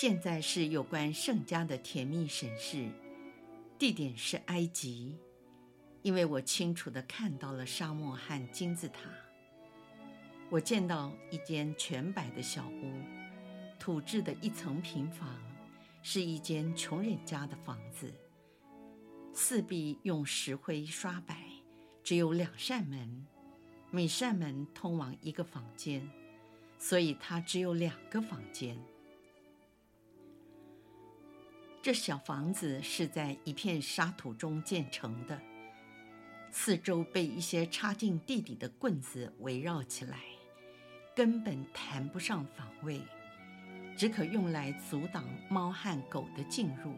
现在是有关圣家的甜蜜审视，地点是埃及，因为我清楚地看到了沙漠和金字塔。我见到一间全白的小屋，土制的一层平房，是一间穷人家的房子。四壁用石灰刷白，只有两扇门，每扇门通往一个房间，所以它只有两个房间。这小房子是在一片沙土中建成的，四周被一些插进地底的棍子围绕起来，根本谈不上防卫，只可用来阻挡猫和狗的进入，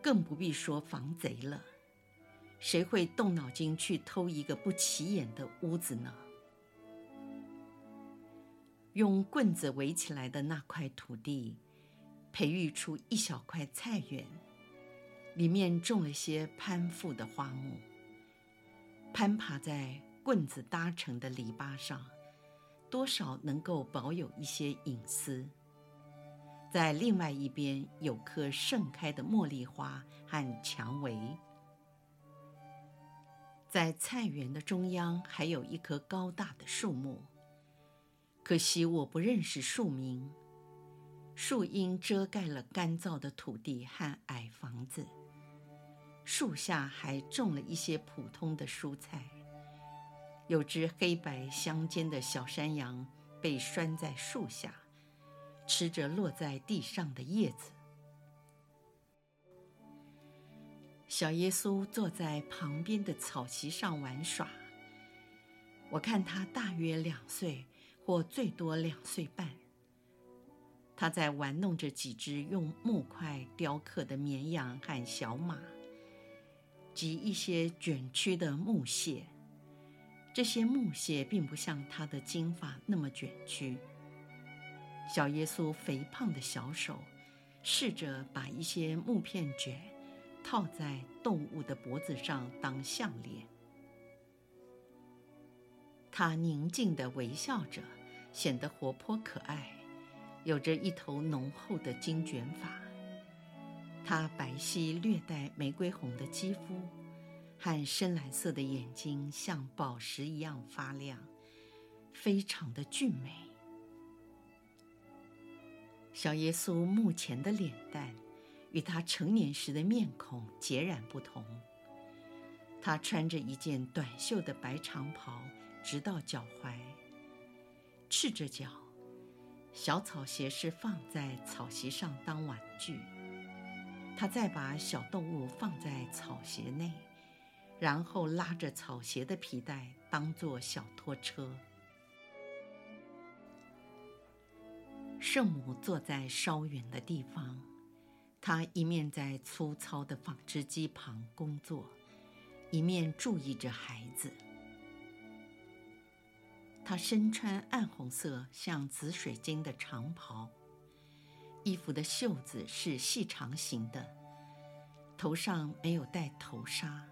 更不必说防贼了。谁会动脑筋去偷一个不起眼的屋子呢？用棍子围起来的那块土地，培育出一小块菜园，里面种了些攀附的花木。攀爬在棍子搭成的篱笆上，多少能够保有一些隐私。在另外一边有棵盛开的茉莉花和蔷薇。在菜园的中央还有一棵高大的树木，可惜我不认识树名。树荫遮盖了干燥的土地和矮房子，树下还种了一些普通的蔬菜。有只黑白相间的小山羊被拴在树下，吃着落在地上的叶子。小耶稣坐在旁边的草席上玩耍。我看他大约两岁，或最多两岁半。他在玩弄着几只用木块雕刻的绵羊和小马，及一些卷曲的木屑。这些木屑并不像他的金发那么卷曲。小耶稣肥胖的小手试着把一些木片卷套在动物的脖子上当项链。他宁静地微笑着，显得活泼可爱。有着一头浓厚的金卷发，他白皙略带玫瑰红的肌肤，和深蓝色的眼睛像宝石一样发亮，非常的俊美。小耶稣目前的脸蛋与他成年时的面孔截然不同。他穿着一件短袖的白长袍，直到脚踝，赤着脚。小草鞋是放在草席上当玩具，他再把小动物放在草鞋内，然后拉着草鞋的皮带当做小拖车。圣母坐在稍远的地方，她一面在粗糙的纺织机旁工作，一面注意着孩子。她身穿暗红色、像紫水晶的长袍，衣服的袖子是细长型的，头上没有戴头纱，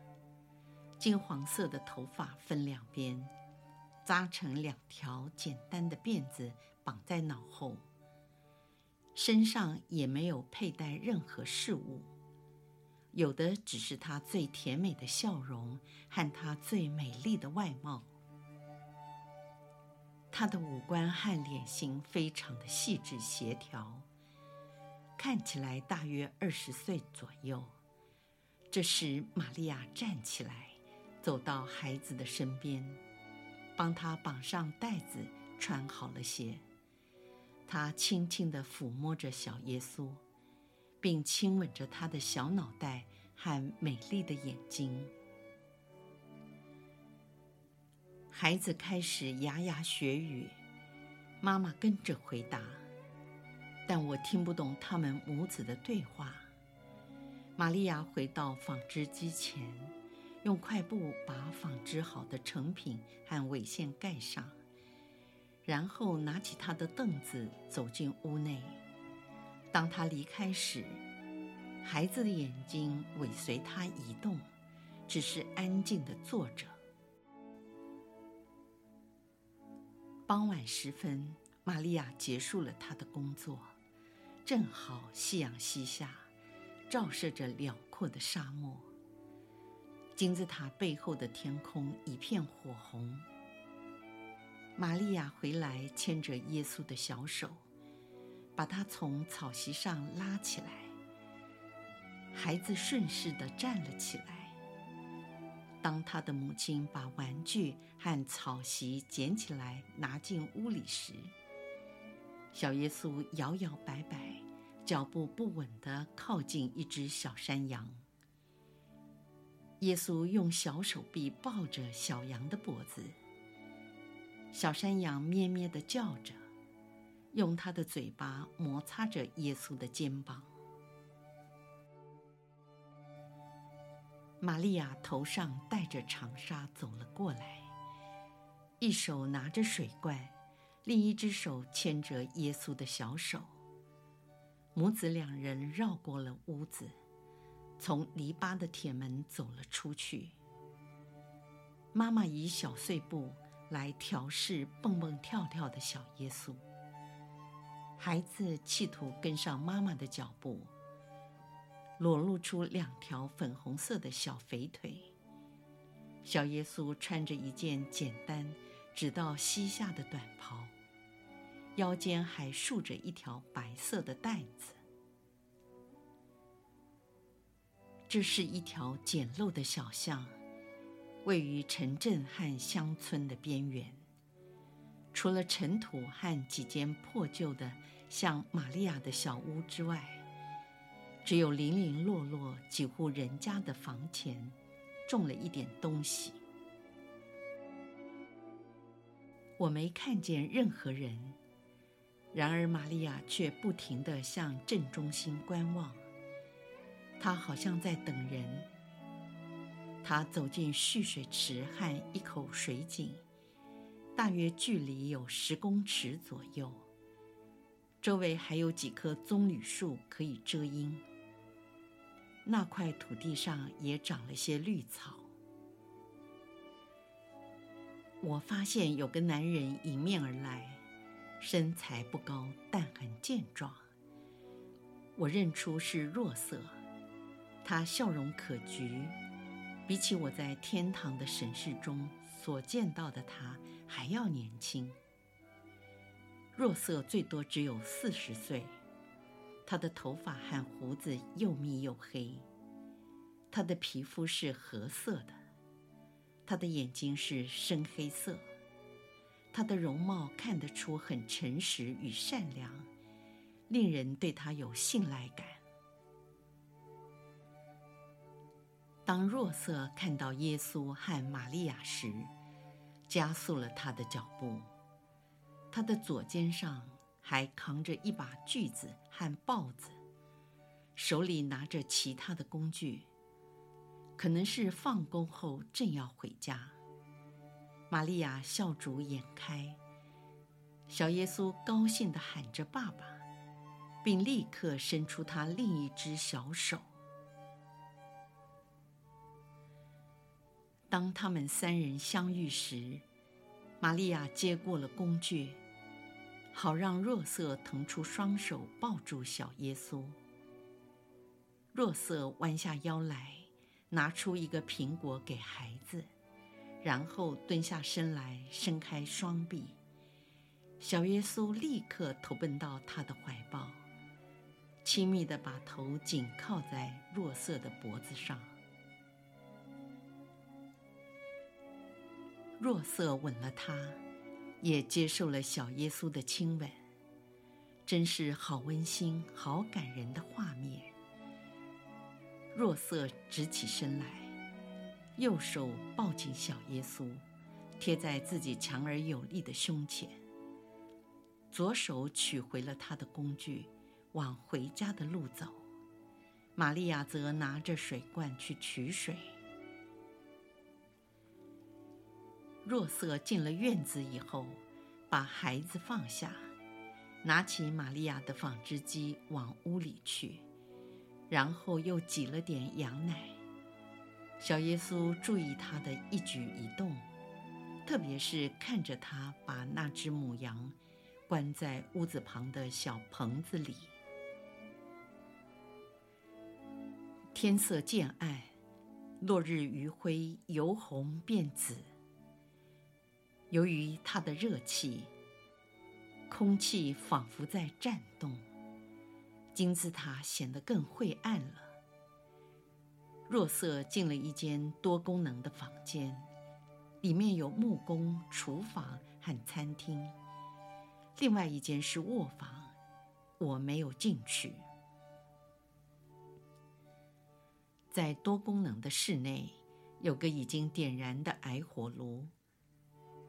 金黄色的头发分两边，扎成两条简单的辫子，绑在脑后。身上也没有佩戴任何饰物，有的只是她最甜美的笑容和她最美丽的外貌。他的五官和脸型非常的细致协调，看起来大约二十岁左右。这时，玛利亚站起来，走到孩子的身边，帮他绑上带子，穿好了鞋。她轻轻地抚摸着小耶稣，并亲吻着他的小脑袋和美丽的眼睛。孩子开始牙牙学语，妈妈跟着回答，但我听不懂他们母子的对话。玛利亚回到纺织机前，用快布把纺织好的成品和纬线盖上，然后拿起她的凳子走进屋内。当她离开时，孩子的眼睛尾随她移动，只是安静地坐着。傍晚时分，玛利亚结束了她的工作，正好夕阳西下，照射着辽阔的沙漠。金字塔背后的天空一片火红。玛利亚回来，牵着耶稣的小手，把他从草席上拉起来。孩子顺势地站了起来。当他的母亲把玩具和草席捡起来拿进屋里时，小耶稣摇摇摆摆，脚步不稳地靠近一只小山羊。耶稣用小手臂抱着小羊的脖子，小山羊咩咩地叫着，用它的嘴巴摩擦着耶稣的肩膀。玛利亚头上戴着长纱走了过来，一手拿着水罐，另一只手牵着耶稣的小手。母子两人绕过了屋子，从篱笆的铁门走了出去。妈妈以小碎步来调试蹦蹦跳跳的小耶稣，孩子企图跟上妈妈的脚步。裸露出两条粉红色的小肥腿。小耶稣穿着一件简单、直到膝下的短袍，腰间还束着一条白色的带子。这是一条简陋的小巷，位于城镇和乡村的边缘。除了尘土和几间破旧的像玛利亚的小屋之外，只有零零落落几户人家的房前，种了一点东西。我没看见任何人，然而玛利亚却不停地向正中心观望。她好像在等人。她走进蓄水池和一口水井，大约距离有十公尺左右。周围还有几棵棕榈树可以遮阴。那块土地上也长了些绿草。我发现有个男人迎面而来，身材不高，但很健壮。我认出是若瑟，他笑容可掬，比起我在天堂的审视中所见到的他还要年轻。若瑟最多只有四十岁。他的头发和胡子又密又黑，他的皮肤是褐色的，他的眼睛是深黑色，他的容貌看得出很诚实与善良，令人对他有信赖感。当若瑟看到耶稣和玛利亚时，加速了他的脚步，他的左肩上，还扛着一把锯子和刨子，手里拿着其他的工具，可能是放工后正要回家。玛利亚笑逐颜开，小耶稣高兴地喊着“爸爸”，并立刻伸出他另一只小手。当他们三人相遇时，玛利亚接过了工具。好让若瑟腾出双手抱住小耶稣。若瑟弯下腰来，拿出一个苹果给孩子，然后蹲下身来，伸开双臂。小耶稣立刻投奔到他的怀抱，亲密地把头紧靠在若瑟的脖子上。若瑟吻了他。也接受了小耶稣的亲吻，真是好温馨、好感人的画面。若瑟直起身来，右手抱紧小耶稣，贴在自己强而有力的胸前。左手取回了他的工具，往回家的路走。玛利亚则拿着水罐去取水。若瑟进了院子以后，把孩子放下，拿起玛利亚的纺织机往屋里去，然后又挤了点羊奶。小耶稣注意他的一举一动，特别是看着他把那只母羊关在屋子旁的小棚子里。天色渐暗，落日余晖由红变紫。由于它的热气，空气仿佛在颤动，金字塔显得更晦暗了。若瑟进了一间多功能的房间，里面有木工、厨房和餐厅。另外一间是卧房，我没有进去。在多功能的室内，有个已经点燃的矮火炉。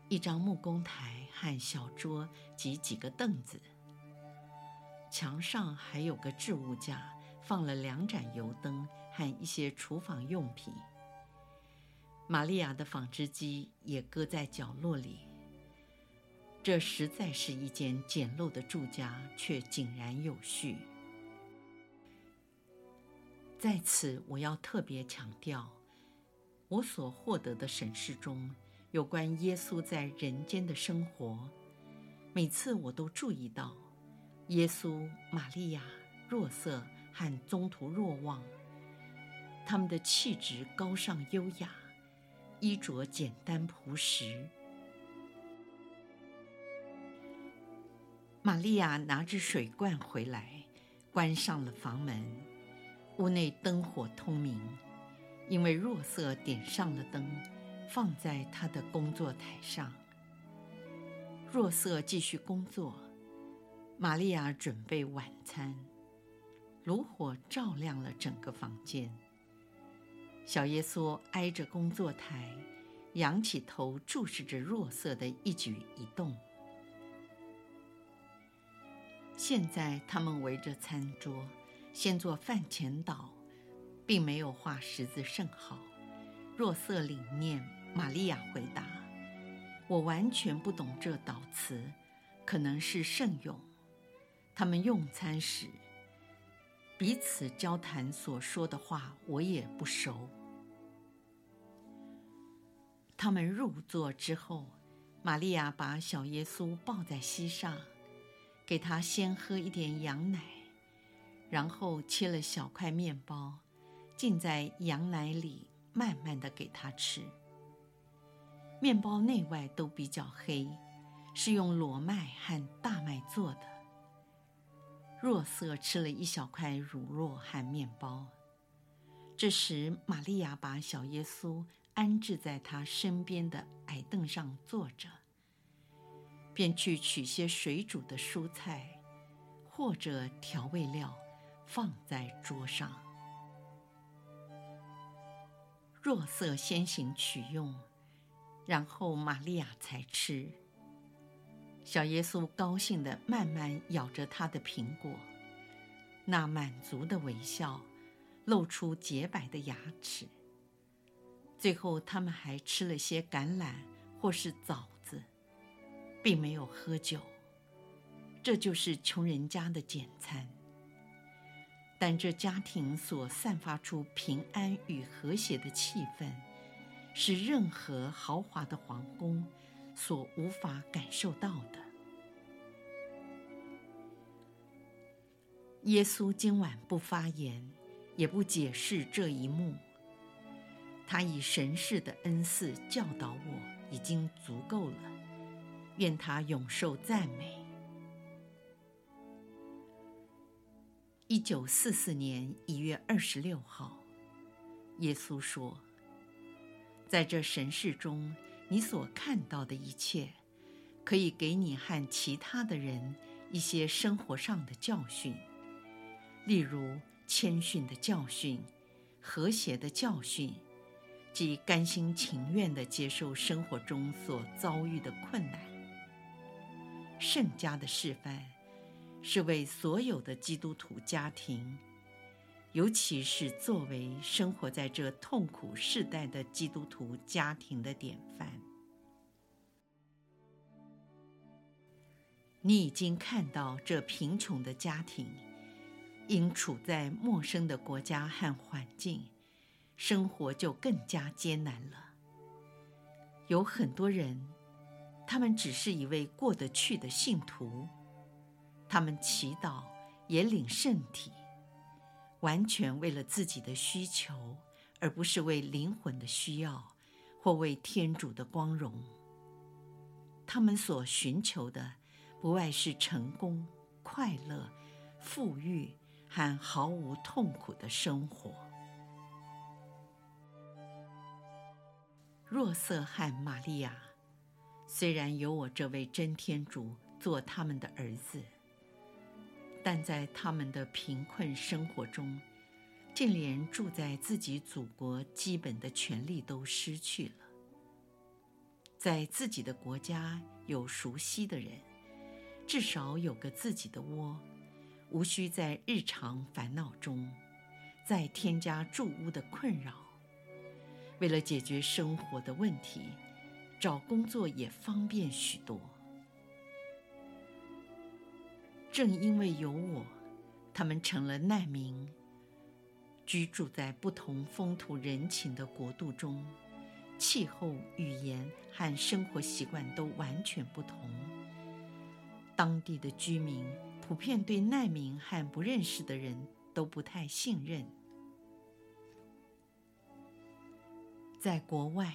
一张木工台和小桌及几个凳子，墙上还有个置物架，放了两盏油灯和一些厨房用品。玛利亚的纺织机也搁在角落里。这实在是一间简陋的住家，却井然有序。在此，我要特别强调，我所获得的审视中。有关耶稣在人间的生活，每次我都注意到，耶稣、玛利亚、若瑟和宗徒若望，他们的气质高尚优雅，衣着简单朴实。玛利亚拿着水罐回来，关上了房门，屋内灯火通明，因为若瑟点上了灯。放在他的工作台上。若瑟继续工作，玛利亚准备晚餐，炉火照亮了整个房间。小耶稣挨着工作台，仰起头注视着若瑟的一举一动。现在他们围着餐桌，先做饭前祷，并没有画十字圣号。若瑟领念。玛利亚回答：“我完全不懂这祷词，可能是圣咏。他们用餐时彼此交谈所说的话，我也不熟。”他们入座之后，玛利亚把小耶稣抱在膝上，给他先喝一点羊奶，然后切了小块面包，浸在羊奶里，慢慢的给他吃。面包内外都比较黑，是用裸麦和大麦做的。若瑟吃了一小块乳酪和面包。这时，玛利亚把小耶稣安置在他身边的矮凳上坐着，便去取些水煮的蔬菜或者调味料，放在桌上。若瑟先行取用。然后玛利亚才吃。小耶稣高兴地慢慢咬着他的苹果，那满足的微笑，露出洁白的牙齿。最后，他们还吃了些橄榄或是枣子，并没有喝酒。这就是穷人家的简餐。但这家庭所散发出平安与和谐的气氛。是任何豪华的皇宫所无法感受到的。耶稣今晚不发言，也不解释这一幕。他以神视的恩赐教导我，已经足够了。愿他永受赞美。一九四四年一月二十六号，耶稣说。在这神视中，你所看到的一切，可以给你和其他的人一些生活上的教训，例如谦逊的教训、和谐的教训，及甘心情愿地接受生活中所遭遇的困难。圣家的示范，是为所有的基督徒家庭，尤其是作为生活在这痛苦世代的基督徒家庭的典范。你已经看到这贫穷的家庭，因处在陌生的国家和环境，生活就更加艰难了。有很多人，他们只是一位过得去的信徒，他们祈祷也领圣体，完全为了自己的需求，而不是为灵魂的需要或为天主的光荣。他们所寻求的，不外是成功、快乐、富裕和毫无痛苦的生活。若瑟和玛利亚，虽然有我这位真天主做他们的儿子，但在他们的贫困生活中，竟连住在自己祖国基本的权利都失去了。在自己的国家有熟悉的人，至少有个自己的窝，无需在日常烦恼中再添加住屋的困扰。为了解决生活的问题，找工作也方便许多。正因为有我，他们成了难民，居住在不同风土人情的国度中，气候、语言和生活习惯都完全不同。当地的居民普遍对难民和不认识的人都不太信任。在国外，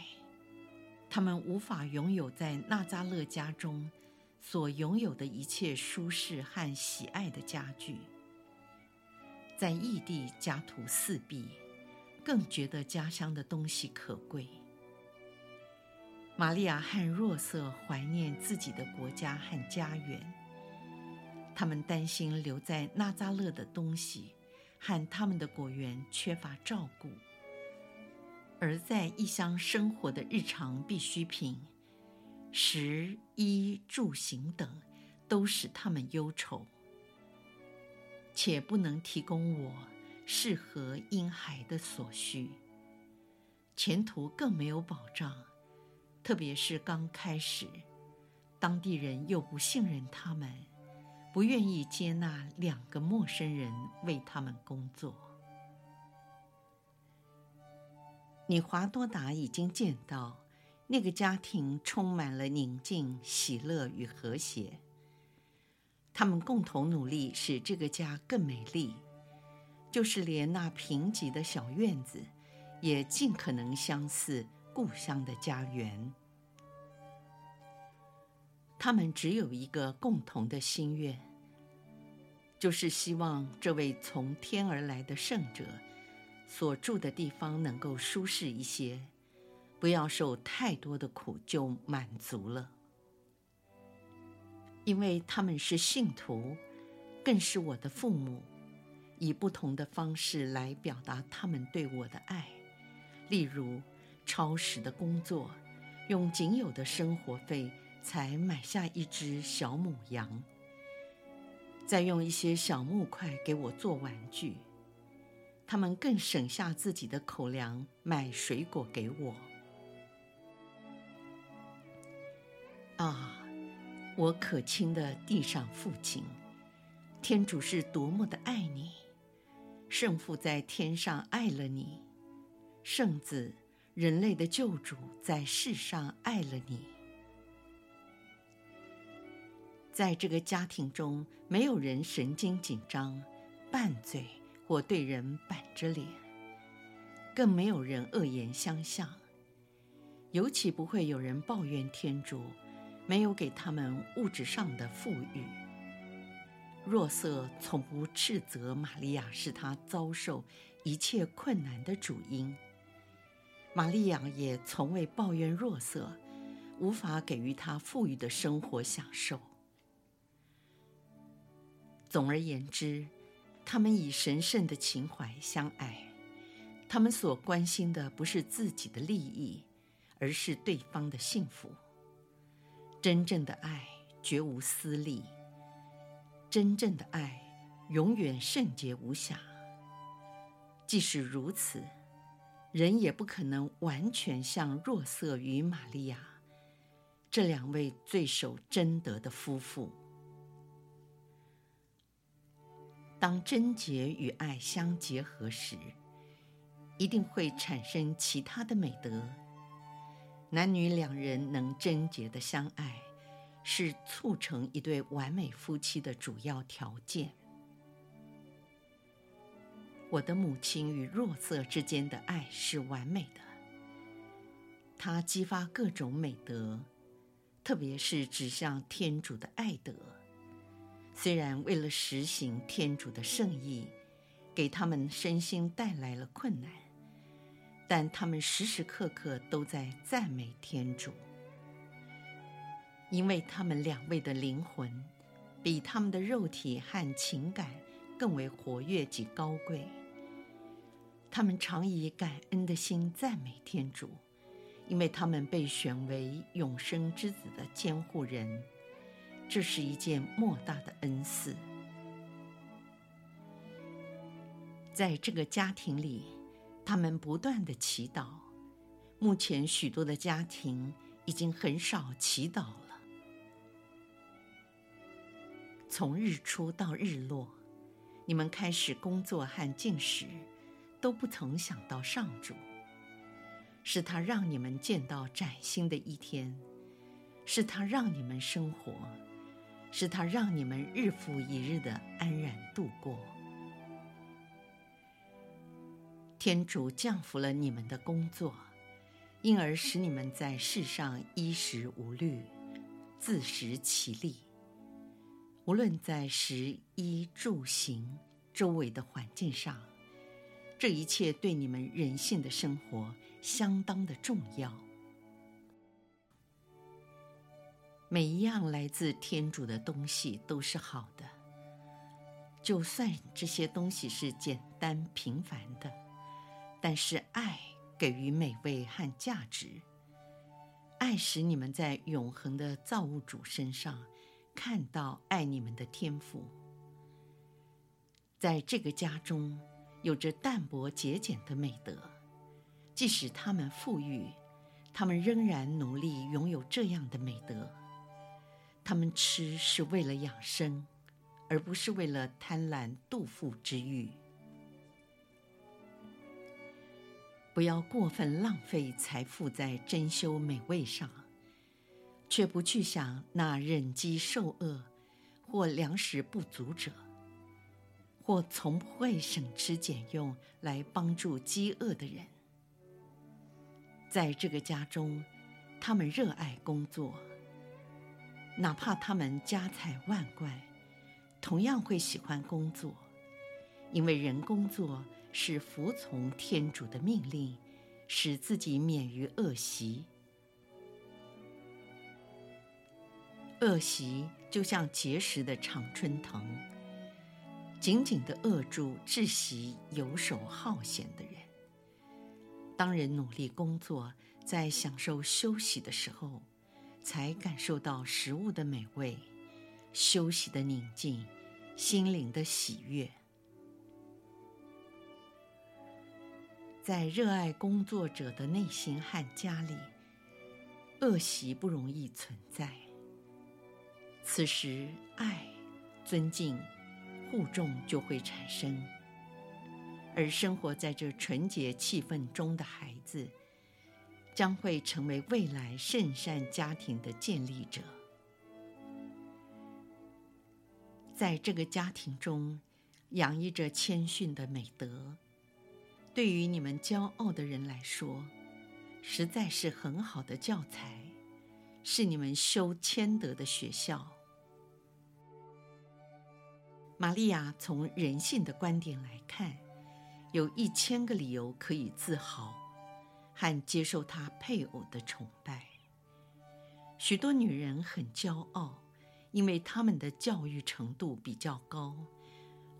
他们无法拥有在纳扎勒家中所拥有的一切舒适和喜爱的家具。在异地家徒四壁，更觉得家乡的东西可贵。玛利亚和若瑟怀念自己的国家和家园，他们担心留在纳扎勒的东西和他们的果园缺乏照顾。而在异乡生活的日常必需品，食衣住行等，都使他们忧愁，且不能提供我适合婴孩的所需。前途更没有保障，特别是刚开始，当地人又不信任他们，不愿意接纳两个陌生人为他们工作。你华多达已经见到，那个家庭充满了宁静、喜乐与和谐。他们共同努力使这个家更美丽，就是连那贫瘠的小院子，也尽可能相似故乡的家园。他们只有一个共同的心愿，就是希望这位从天而来的圣者。所住的地方能够舒适一些，不要受太多的苦就满足了。因为他们是信徒，更是我的父母，以不同的方式来表达他们对我的爱，例如超时的工作，用仅有的生活费才买下一只小母羊，再用一些小木块给我做玩具。他们更省下自己的口粮买水果给我。啊，我可亲的地上父亲，天主是多么的爱你！圣父在天上爱了你，圣子，人类的救主在世上爱了你。在这个家庭中，没有人神经紧张、拌嘴。或对人板着脸，更没有人恶言相向，尤其不会有人抱怨天主没有给他们物质上的富裕。若瑟从不斥责玛利亚是他遭受一切困难的主因，玛利亚也从未抱怨若瑟无法给予他富裕的生活享受。总而言之。他们以神圣的情怀相爱，他们所关心的不是自己的利益，而是对方的幸福。真正的爱绝无私利。真正的爱永远圣洁无瑕。即使如此，人也不可能完全像若瑟与玛利亚这两位最守贞德的夫妇。当贞洁与爱相结合时，一定会产生其他的美德。男女两人能贞洁的相爱，是促成一对完美夫妻的主要条件。我的母亲与若瑟之间的爱是完美的，它激发各种美德，特别是指向天主的爱德。虽然为了实行天主的圣意，给他们身心带来了困难，但他们时时刻刻都在赞美天主，因为他们两位的灵魂比他们的肉体和情感更为活跃及高贵。他们常以感恩的心赞美天主，因为他们被选为永生之子的监护人。这是一件莫大的恩赐。在这个家庭里，他们不断地祈祷。目前，许多的家庭已经很少祈祷了。从日出到日落，你们开始工作和进食，都不曾想到上主，是他让你们见到崭新的一天，是他让你们生活。是他让你们日复一日的安然度过。天主降服了你们的工作，因而使你们在世上衣食无虑，自食其力。无论在食衣住行、周围的环境上，这一切对你们人性的生活相当的重要。每一样来自天主的东西都是好的，就算这些东西是简单平凡的，但是爱给予美味和价值。爱使你们在永恒的造物主身上看到爱你们的天赋。在这个家中，有着淡泊节俭的美德，即使他们富裕，他们仍然努力拥有这样的美德。他们吃是为了养生，而不是为了贪婪肚腹之欲。不要过分浪费财富在珍馐美味上，却不去想那忍饥受饿或粮食不足者，或从不会省吃俭用来帮助饥饿的人。在这个家中，他们热爱工作。哪怕他们家财万贯，同样会喜欢工作，因为人工作是服从天主的命令，使自己免于恶习。恶习就像结实的常春藤，紧紧地扼住窒息游手好闲的人。当人努力工作，在享受休息的时候，才感受到食物的美味，休息的宁静，心灵的喜悦。在热爱工作者的内心和家里，恶习不容易存在。此时，爱、尊敬、互重就会产生，而生活在这纯洁气氛中的孩子，将会成为未来圣善家庭的建立者。在这个家庭中，洋溢着谦逊的美德，对于你们骄傲的人来说，实在是很好的教材，是你们修谦德的学校。玛利亚从人性的观点来看，有一千个理由可以自豪。和接受他配偶的崇拜。许多女人很骄傲，因为她们的教育程度比较高，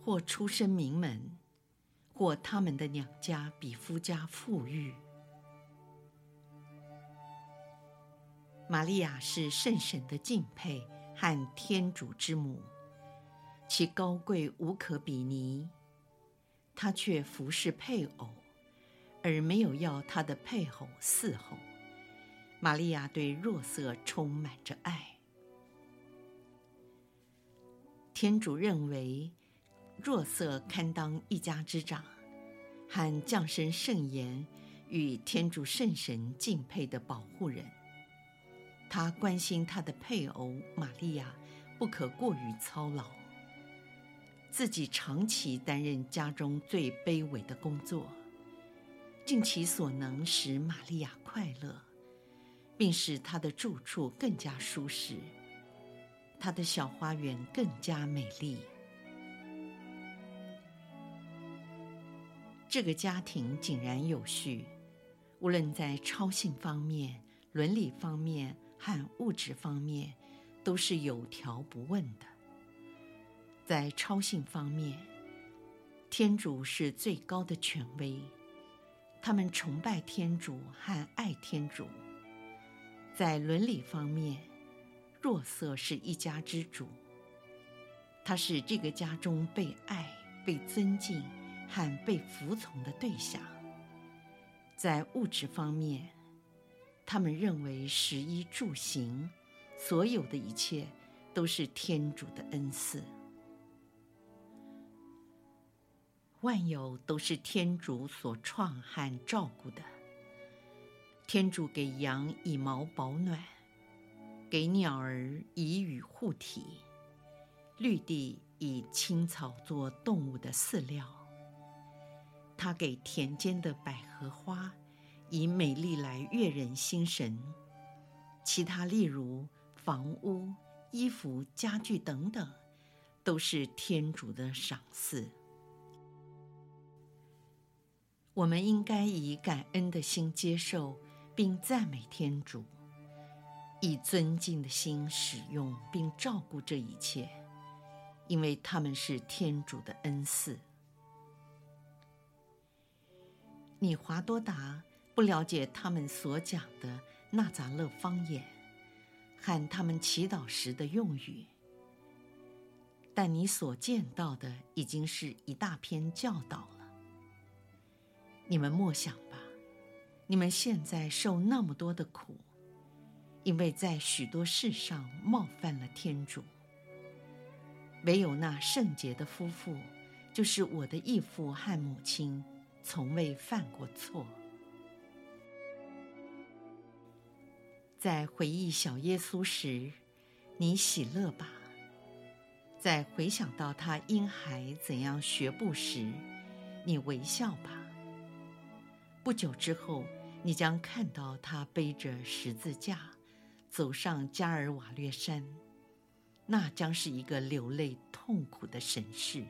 或出身名门，或他们的娘家比夫家富裕。玛利亚是圣神的敬佩和天主之母，其高贵无可比拟。她却服侍配偶，而没有要她的配偶伺候。玛利亚对弱色充满着爱。天主认为若瑟堪当一家之长，和降生圣言与天主圣神敬佩的保护人。他关心他的配偶玛利亚不可过于操劳，自己长期担任家中最卑微的工作，尽其所能使玛利亚快乐，并使她的住处更加舒适，她的小花园更加美丽。这个家庭井然有序，无论在超性方面、伦理方面。和物质方面都是有条不紊的。在超性方面，天主是最高的权威，他们崇拜天主和爱天主。在伦理方面，若瑟是一家之主，他是这个家中被爱、被尊敬和被服从的对象。在物质方面，他们认为食衣住行，所有的一切都是天主的恩赐，万有都是天主所创和照顾的。天主给羊以毛保暖，给鸟儿以羽护体，绿地以青草做动物的饲料。他给田间的百合花。以美丽来悦人心神，其他例如房屋、衣服、家具等等，都是天主的赏赐。我们应该以感恩的心接受并赞美天主，以尊敬的心使用并照顾这一切，因为他们是天主的恩赐。你华多达。不了解他们所讲的纳匝勒方言，和他们祈祷时的用语，但你所见到的已经是一大篇教导了。你们默想吧，你们现在受那么多的苦，因为在许多事上冒犯了天主。唯有那圣洁的夫妇，就是我的义父和母亲，从未犯过错。在回忆小耶稣时，你喜乐吧；在回想到他婴孩怎样学步时，你微笑吧。不久之后，你将看到他背着十字架，走上加尔瓦略山，那将是一个流泪痛苦的神事。